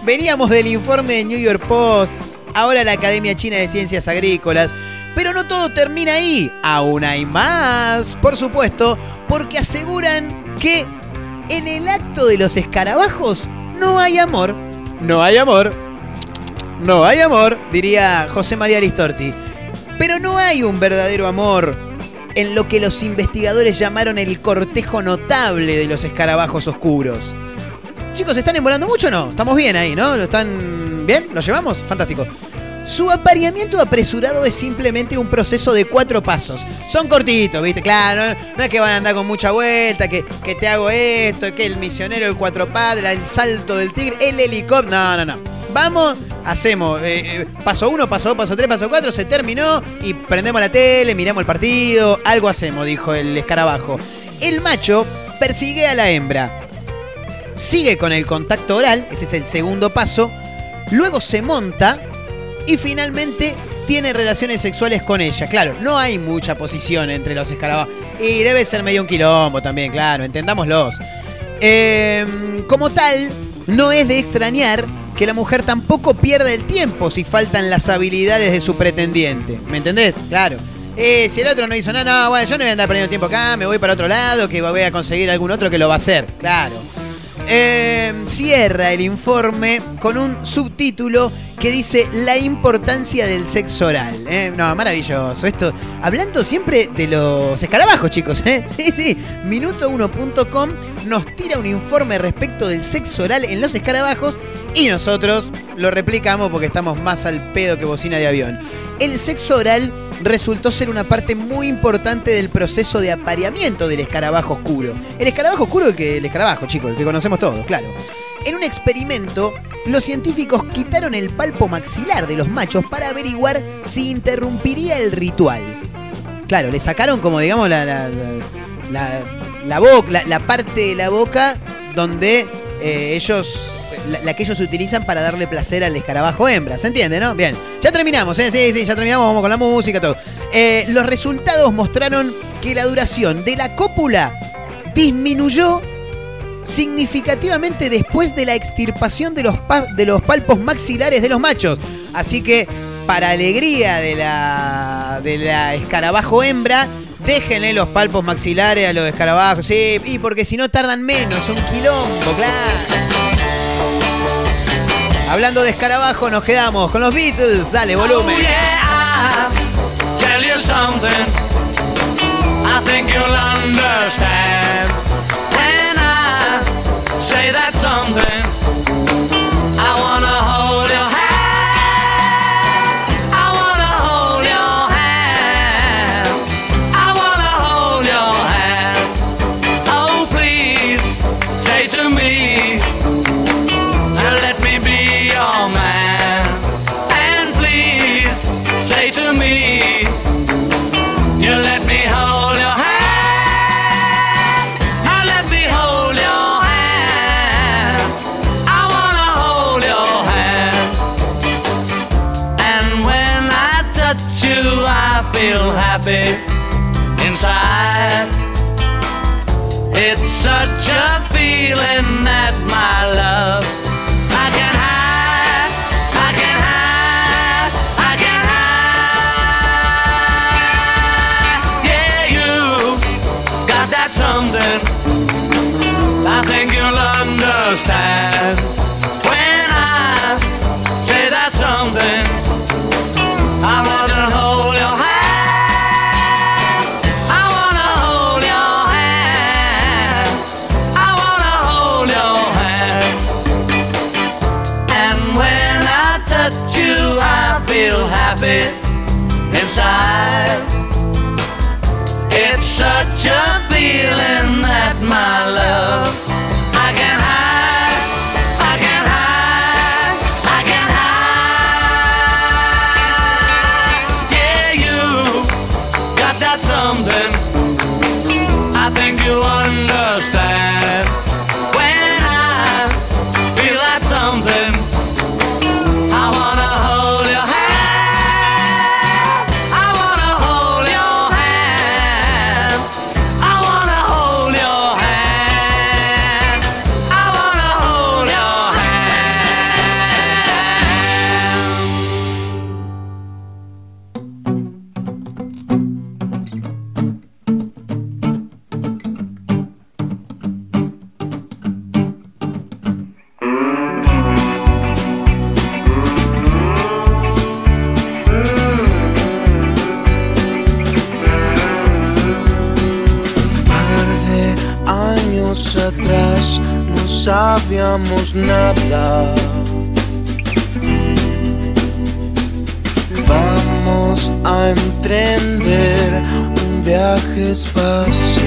Veníamos del informe de New York Post, ahora la Academia China de Ciencias Agrícolas. Pero no todo termina ahí, aún hay más, por supuesto, porque aseguran que en el acto de los escarabajos no hay amor. No hay amor. No hay amor, diría José María Listorti. Pero no hay un verdadero amor en lo que los investigadores llamaron el cortejo notable de los escarabajos oscuros. Chicos, ¿se están envolando mucho o no? Estamos bien ahí, ¿no? ¿Lo están bien? ¿Lo llevamos? Fantástico. Su apareamiento apresurado es simplemente un proceso de cuatro pasos. Son cortitos, ¿viste? Claro, no, es que van a andar con mucha vuelta, que, que te hago esto, que el misionero, el cuatro padres, el salto del tigre, el helicóptero. No, no, no. Vamos, hacemos eh, eh, paso uno, paso dos, paso tres, paso cuatro, se terminó y prendemos la tele, miramos el partido, algo hacemos, dijo el escarabajo. El macho persigue a la hembra, sigue con el contacto oral, ese es el segundo paso, luego se monta y finalmente tiene relaciones sexuales con ella. Claro, no hay mucha posición entre los escarabajos. Y debe ser medio un quilombo también, claro, entendámoslos. Eh, como tal, no es de extrañar que la mujer tampoco pierda el tiempo si faltan las habilidades de su pretendiente. ¿Me entendés? Claro. Eh, si el otro no hizo nada, no, bueno, yo no voy a andar perdiendo tiempo acá, me voy para otro lado, que voy a conseguir algún otro que lo va a hacer. Claro. Eh, cierra el informe con un subtítulo que dice La importancia del sexo oral. ¿eh? No, maravilloso. Esto, hablando siempre de los escarabajos, chicos. ¿eh? Sí, sí. Minuto1.com nos tira un informe respecto del sexo oral en los escarabajos y nosotros lo replicamos porque estamos más al pedo que bocina de avión. El sexo oral resultó ser una parte muy importante del proceso de apareamiento del escarabajo oscuro. El escarabajo oscuro, que, el escarabajo, chicos, el que conocemos todos, claro. En un experimento, los científicos quitaron el palpo maxilar de los machos para averiguar si interrumpiría el ritual. Claro, le sacaron como, digamos, la, la, la, la boca, la, la parte de la boca donde eh, ellos la, que ellos utilizan para darle placer al escarabajo hembra. ¿Se entiende, no? Bien. Ya terminamos, ¿eh? Sí, sí, ya terminamos. Vamos con la música, todo. Eh, los resultados mostraron que la duración de la cópula disminuyó significativamente después de la extirpación de los, de los palpos maxilares de los machos. Así que, para alegría de la, de la escarabajo hembra, déjenle los palpos maxilares a los escarabajos. Sí, y porque si no tardan menos, un quilombo, claro. Hablando de escarabajo, nos quedamos con los Beatles. Dale, volumen. Oh, I say that something. Yeah. Nada. Vamos a emprender un viaje espacial.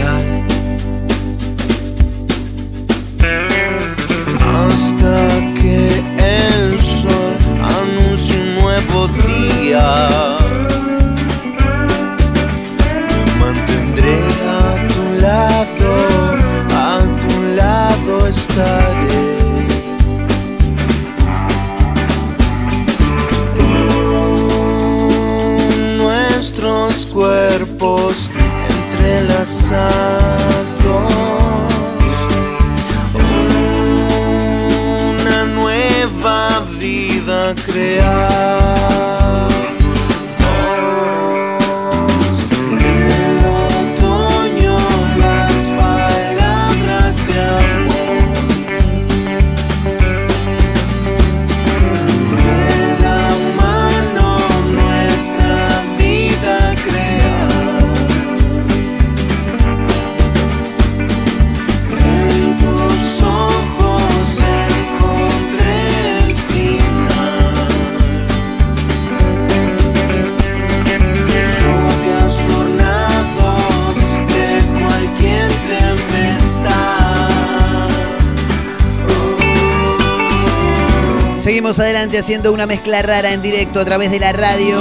Seguimos adelante haciendo una mezcla rara en directo a través de la radio.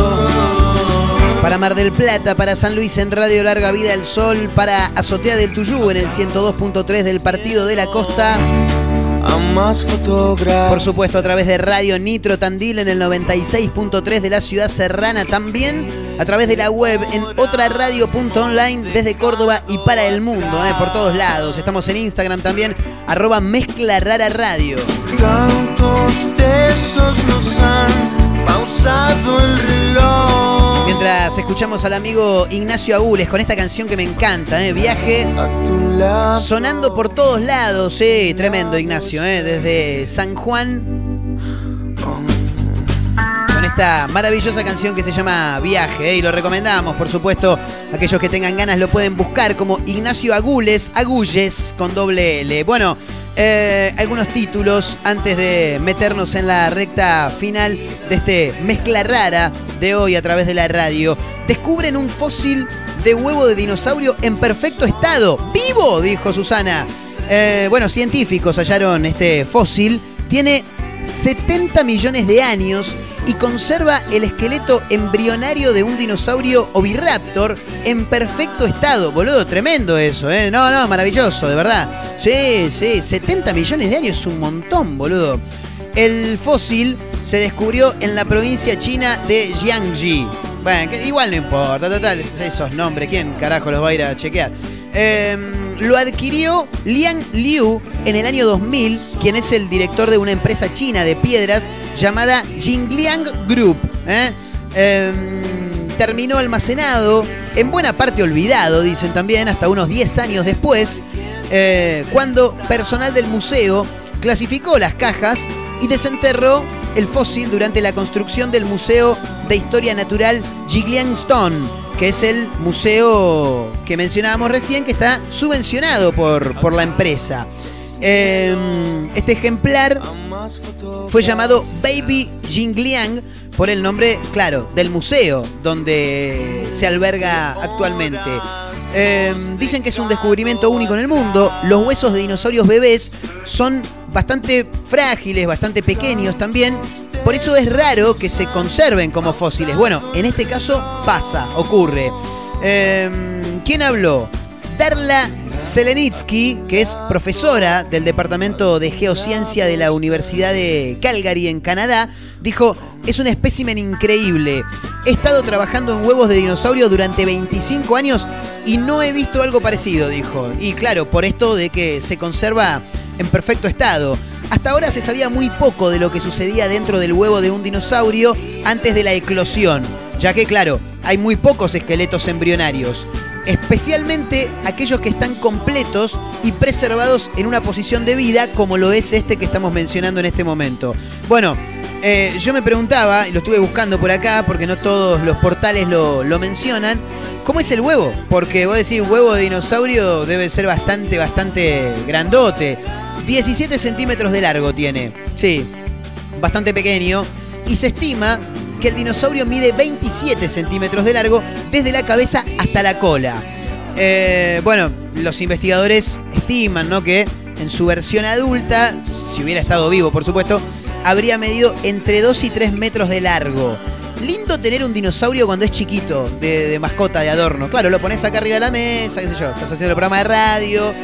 Para Mar del Plata, para San Luis en Radio Larga Vida del Sol, para Azotea del Tuyú en el 102.3 del Partido de la Costa. Por supuesto, a través de Radio Nitro Tandil en el 96.3 de la ciudad serrana. También a través de la web en otraradio.online desde Córdoba y para el mundo, eh, por todos lados. Estamos en Instagram también, arroba mezcla rara radio. Tantos besos nos han pausado el reloj. Mientras escuchamos al amigo Ignacio Agules con esta canción que me encanta, eh, Viaje, sonando por todos lados, eh, tremendo Ignacio, eh, desde San Juan. Esta maravillosa canción que se llama Viaje, eh, y lo recomendamos, por supuesto, aquellos que tengan ganas lo pueden buscar como Ignacio Agules, Agulles con doble L. Bueno, eh, algunos títulos antes de meternos en la recta final de este mezcla rara de hoy a través de la radio. Descubren un fósil de huevo de dinosaurio en perfecto estado. ¡Vivo! dijo Susana. Eh, bueno, científicos hallaron este fósil. Tiene 70 millones de años y conserva el esqueleto embrionario de un dinosaurio oviraptor en perfecto estado. Boludo, tremendo eso, ¿eh? No, no, maravilloso, de verdad. Sí, sí, 70 millones de años es un montón, boludo. El fósil se descubrió en la provincia china de Jiangxi. Bueno, igual no importa, total, esos nombres, ¿quién carajo los va a ir a chequear? Em, lo adquirió Liang Liu en el año 2000, quien es el director de una empresa china de piedras llamada Jingliang Group. ¿eh? Em, terminó almacenado, en buena parte olvidado, dicen también, hasta unos 10 años después, eh, cuando personal del museo clasificó las cajas y desenterró el fósil durante la construcción del Museo de Historia Natural Stone, que es el museo que mencionábamos recién, que está subvencionado por, por la empresa. Eh, este ejemplar fue llamado Baby Jingliang por el nombre, claro, del museo donde se alberga actualmente. Eh, dicen que es un descubrimiento único en el mundo. Los huesos de dinosaurios bebés son bastante frágiles, bastante pequeños también. Por eso es raro que se conserven como fósiles. Bueno, en este caso pasa, ocurre. Eh, ¿Quién habló? Darla Selenitsky, que es profesora del Departamento de Geociencia de la Universidad de Calgary en Canadá, dijo, es un espécimen increíble. He estado trabajando en huevos de dinosaurio durante 25 años y no he visto algo parecido, dijo. Y claro, por esto de que se conserva en perfecto estado. Hasta ahora se sabía muy poco de lo que sucedía dentro del huevo de un dinosaurio antes de la eclosión, ya que claro, hay muy pocos esqueletos embrionarios especialmente aquellos que están completos y preservados en una posición de vida, como lo es este que estamos mencionando en este momento. Bueno, eh, yo me preguntaba, y lo estuve buscando por acá, porque no todos los portales lo, mencionan, ¿cómo es el huevo? Porque vos decís, huevo de dinosaurio debe ser bastante, bastante grandote. 17 centímetros de largo tiene, sí, bastante pequeño, y se estima que el dinosaurio mide 27 centímetros de largo desde la cabeza hasta la cola. Eh, bueno, los investigadores estiman ¿no? que en su versión adulta, si hubiera estado vivo por supuesto, habría medido entre 2 y 3 metros de largo. Lindo tener un dinosaurio cuando es chiquito, de, de mascota, de adorno. Claro, lo pones acá arriba de la mesa, qué sé yo, estás haciendo el programa de radio,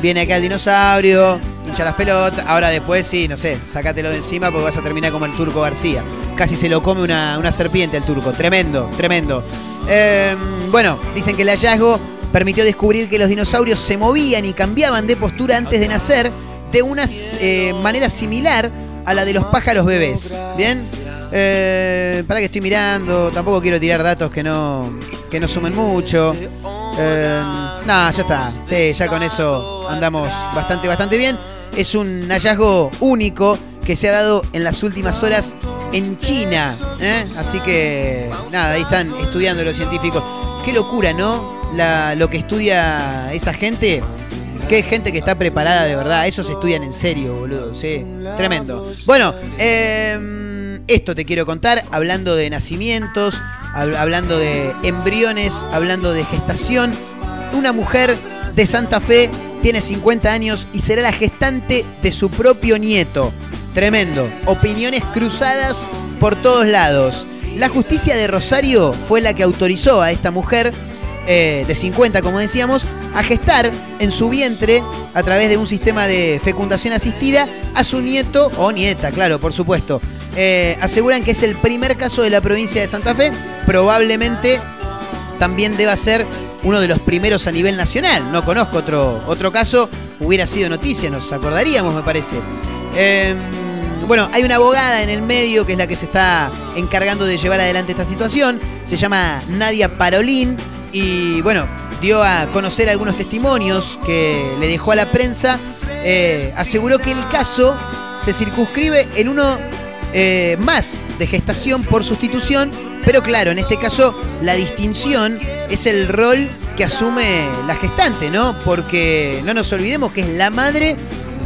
viene acá el dinosaurio, hincha las pelotas. Ahora después sí, no sé, sácatelo de encima porque vas a terminar como el turco García. Casi se lo come una, una serpiente el turco. Tremendo, tremendo. Em, bueno, dicen que el hallazgo permitió descubrir que los dinosaurios se movían y cambiaban de postura antes de nacer de una eh, manera similar a la de los pájaros bebés. ¿Bien? Eh, para que estoy mirando, tampoco quiero tirar datos que no, que no sumen mucho. Eh, no, ya está. Sí, ya con eso andamos bastante, bastante bien. Es un hallazgo único que se ha dado en las últimas horas en China. ¿eh? Así que, nada, ahí están estudiando los científicos. Qué locura, ¿no? lo que estudia esa gente. Qué gente que está preparada de verdad. Esos estudian en serio, boludo. Sí, tremendo. Bueno, em, esto te quiero contar, hablando de nacimientos, hablando de embriones, hablando de gestación. Una mujer de Santa Fe tiene 50 años y será la gestante de su propio nieto. Tremendo. Opiniones cruzadas por todos lados. La justicia de Rosario fue la que autorizó a esta mujer eh, de 50, como decíamos, a gestar en su vientre, a través de un sistema de fecundación asistida, a su nieto o nieta, claro, por supuesto. Eh, aseguran que es el primer caso de la provincia de Santa Fe. Probablemente también deba ser uno de los primeros a nivel nacional. No conozco otro, otro caso. Hubiera sido noticia, nos acordaríamos, me parece. Em, bueno, hay una abogada en el medio que es la que se está encargando de llevar adelante esta situación. Se llama Nadia Parolín y bueno, dio a conocer algunos testimonios que le dejó a la prensa. Eh, aseguró que el caso se circunscribe en uno eh, más de gestación por sustitución, pero claro, en este caso la distinción es el rol que asume la gestante, ¿no? Porque no nos olvidemos que es la madre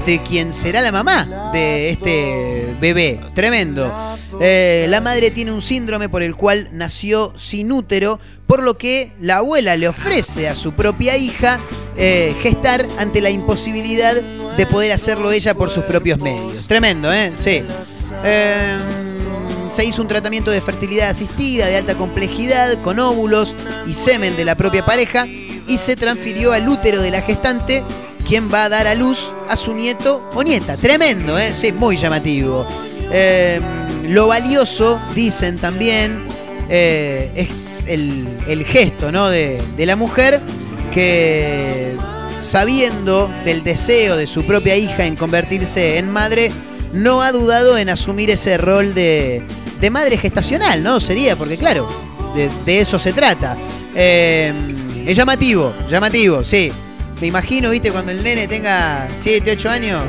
de quien será la mamá de este bebé. Tremendo. Eh, la madre tiene un síndrome por el cual nació sin útero, por lo que la abuela le ofrece a su propia hija eh, gestar ante la imposibilidad de poder hacerlo ella por sus propios medios. Tremendo, ¿eh? Sí. Em, se hizo un tratamiento de fertilidad asistida de alta complejidad con óvulos y semen de la propia pareja y se transfirió al útero de la gestante, quien va a dar a luz a su nieto o nieta. Tremendo, ¿eh? Sí, muy llamativo. Em, lo valioso, dicen también, eh, es el, gesto ¿no? de, de la mujer que sabiendo del deseo de su propia hija en convertirse en madre, no ha dudado en asumir ese rol de, madre gestacional, ¿no? Sería, porque claro, de, eso se trata. Eh, es llamativo, llamativo, sí. Me imagino, viste, cuando el nene tenga 7, 8 años,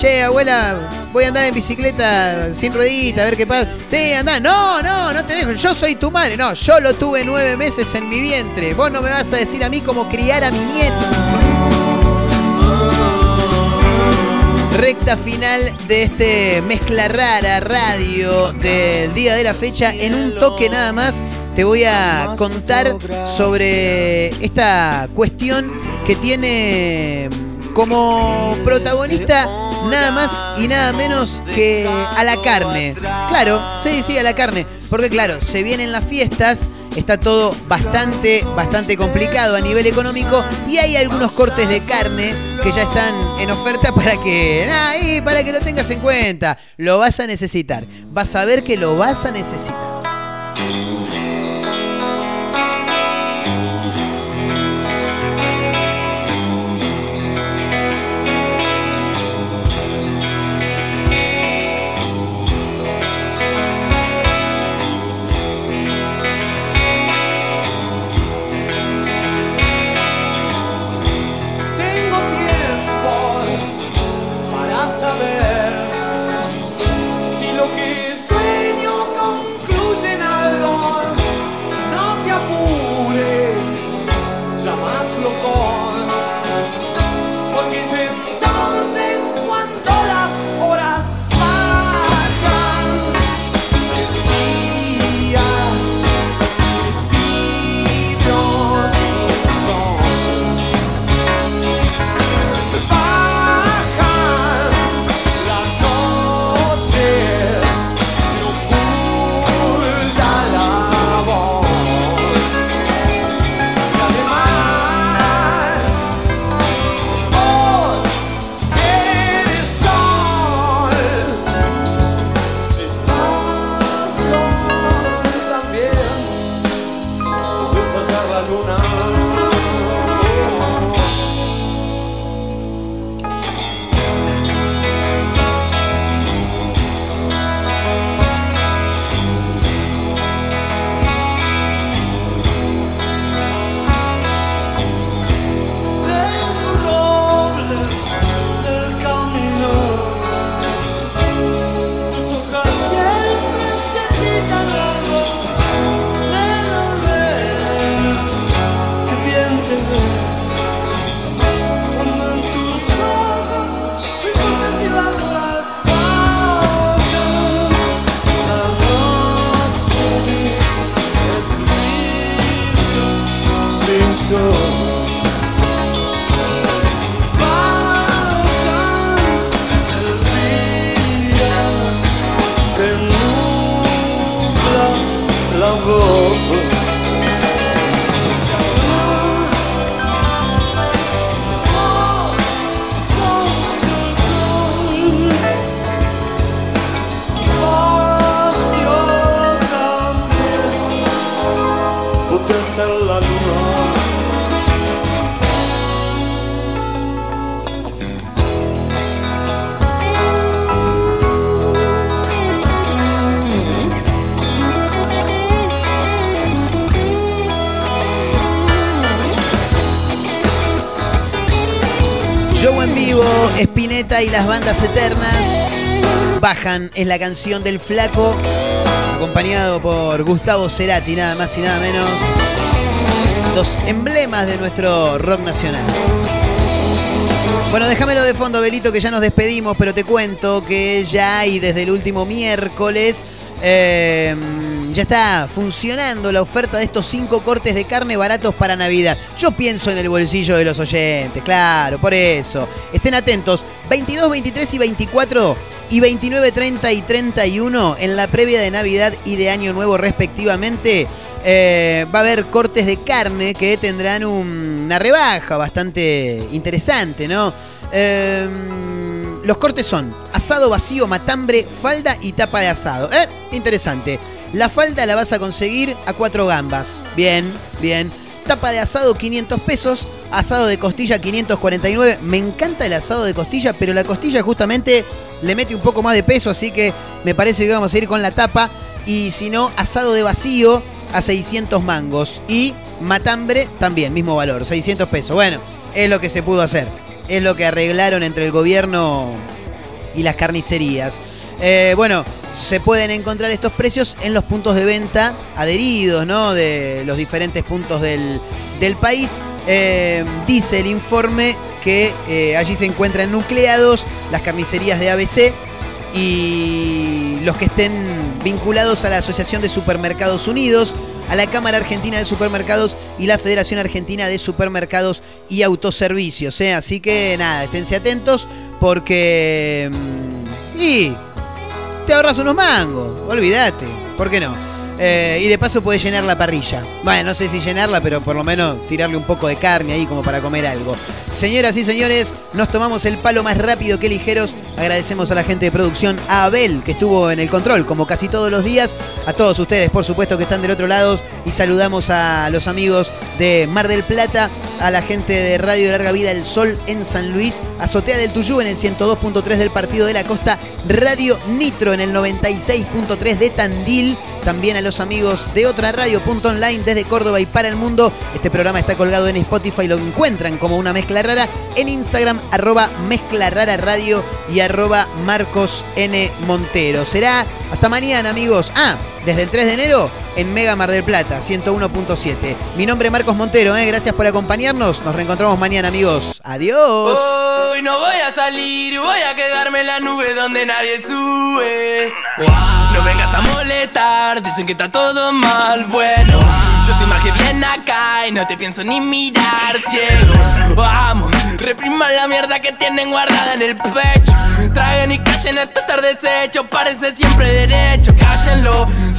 Che, abuela, voy a andar en bicicleta sin ruedita, a ver qué pasa. Sí, anda. No, no, no te dejo. Yo soy tu madre. No, yo lo tuve nueve meses en mi vientre. Vos no me vas a decir a mí cómo criar a mi nieto. Recta final de este mezcla rara radio del día de la fecha. En un toque nada más te voy a contar sobre esta cuestión que tiene como protagonista nada más y nada menos que a la carne. Claro, sí, sí, a la carne. Porque claro, se vienen las fiestas, está todo bastante, bastante complicado a nivel económico y hay algunos cortes de carne que ya están en oferta para que, para que lo tengas en cuenta. Lo vas a necesitar. Vas a ver que lo vas a necesitar. Y las bandas eternas bajan en la canción del flaco, acompañado por Gustavo Cerati, nada más y nada menos. Dos emblemas de nuestro rock nacional. Bueno, déjamelo de fondo, Belito, que ya nos despedimos, pero te cuento que ya hay desde el último miércoles. eh, ya está funcionando la oferta de estos cinco cortes de carne baratos para Navidad. Yo pienso en el bolsillo de los oyentes, claro, por eso. Estén atentos, 22, 23 y 24 y 29, 30 y 31 en la previa de Navidad y de Año Nuevo respectivamente. eh, va a haber cortes de carne que tendrán un- una rebaja bastante interesante, ¿no? Eh, los cortes son asado vacío, matambre, falda y tapa de asado. ¿Eh? Interesante. La falda la vas a conseguir a cuatro gambas. Bien, bien. Tapa de asado 500 pesos, asado de costilla 549. Me encanta el asado de costilla, pero la costilla justamente le mete un poco más de peso, así que me parece que vamos a ir con la tapa. Y si no, asado de vacío a 600 mangos. Y matambre también, mismo valor, 600 pesos. Bueno, es lo que se pudo hacer. Es lo que arreglaron entre el gobierno y las carnicerías. Eh, bueno, se pueden encontrar estos precios en los puntos de venta adheridos, ¿no? De los diferentes puntos del, del país. Eh, dice el informe que eh, allí se encuentran nucleados las carnicerías de ABC y los que estén vinculados a la Asociación de Supermercados Unidos, a la Cámara Argentina de Supermercados y la Federación Argentina de Supermercados y Autoservicios. Así que nada, esténse atentos porque... mm, Y te ahorras unos mangos, olvídate, ¿por qué no? Eh, y de paso puedes llenar la parrilla. Bueno, no sé si llenarla, pero por lo menos tirarle un poco de carne ahí como para comer algo. Señoras y señores, nos tomamos el palo más rápido que ligeros. Agradecemos a la gente de producción, a Abel, que estuvo en el control, como casi todos los días. A todos ustedes, por supuesto, que están del otro lado. Y saludamos a los amigos de Mar del Plata, a la gente de Radio Larga Vida El Sol en San Luis, Azotea del Tuyú en el 102.3 del Partido de la Costa, Radio Nitro en el 96.3 de Tandil. También a los amigos de otra radio.online desde Córdoba y para el mundo. Este programa está colgado en Spotify, lo encuentran como una mezcla rara. En Instagram, arroba mezcla rara radio y arroba Marcos N. Montero. Será hasta mañana, amigos. Ah, desde el 3 de enero en Mega Mar del Plata, 101.7. Mi nombre es Marcos Montero, ¿eh? gracias por acompañarnos. Nos reencontramos mañana, amigos. Adiós. Hoy no voy a salir, voy a quedarme en la nube donde nadie sube. No vengas a molestar, dicen que está todo mal. Bueno, yo te imagino bien acá y no te pienso ni mirar ciego. Vamos, repriman la mierda que tienen guardada en el pecho. Traguen y callen esto estar deshecho, parece siempre derecho. Cállenlo,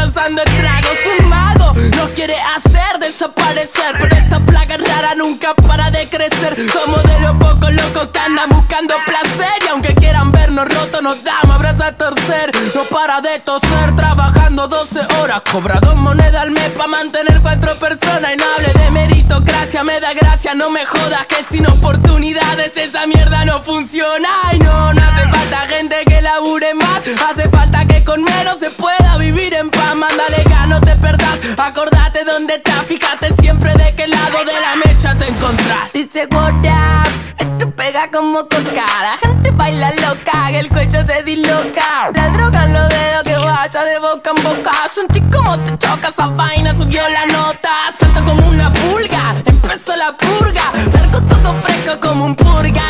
ya estamos mago nos quiere hacer desaparecer. Pero esta plaga rara nunca para de crecer. Somos de los pocos locos que andan buscando placer. Y aunque quieran vernos rotos, nos damos abrazos a torcer. No para de toser, trabajando 12 horas. Cobra dos monedas al mes pa' mantener cuatro personas. Y no hable de meritocracia, me da gracia, no me jodas. Que sin oportunidades esa mierda no funciona. Ay, no, no hace falta gente que labure más. Hace falta que con menos se pueda vivir en paz. Mándale gas, no te perdás. Acordate dónde estás, fíjate siempre de qué lado de la mecha te encontrás. Dice what up, esto pega como coca. La gente baila loca, el cuello se disloca. La droga en los dedos que vaya de boca en boca. Sentí como te choca esa vaina, subió la nota. Salta como una pulga, empezó la purga. Largo todo fresco como un purga,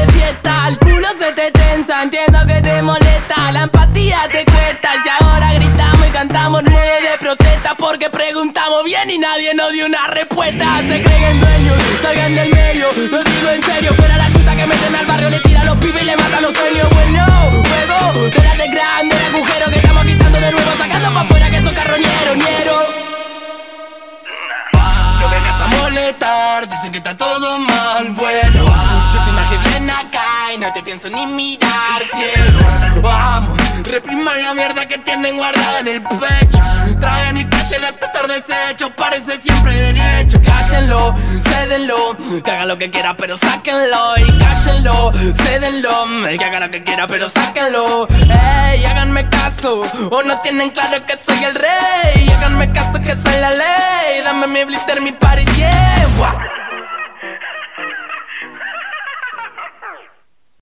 porque preguntamos bien y nadie nos dio una respuesta. Se creen dueños, salgan del medio. Lo digo en serio, fuera la chuta que meten al barrio, le tira a los pibes y le matan los sueños. Bueno, juego de la de grande, el agujero que estamos quitando de nuevo, sacando pa' afuera que son carroñeros, ñero. No vengas a molestar, dicen que está todo mal, bueno Yo te imagino bien acá y no te pienso ni mirar ciego Vamos, repriman la mierda que tienen guardada en el pecho. Traen y callen hasta estar deshecho, parece siempre derecho Cállenlo, cédenlo, que haga lo que quiera pero sáquenlo. Y cállenlo, cédenlo, que haga lo que quiera pero sáquenlo. Ey, háganme caso, o no tienen claro que soy el rey. Háganme caso que soy la ley, dame mi blister, mi party, yeah.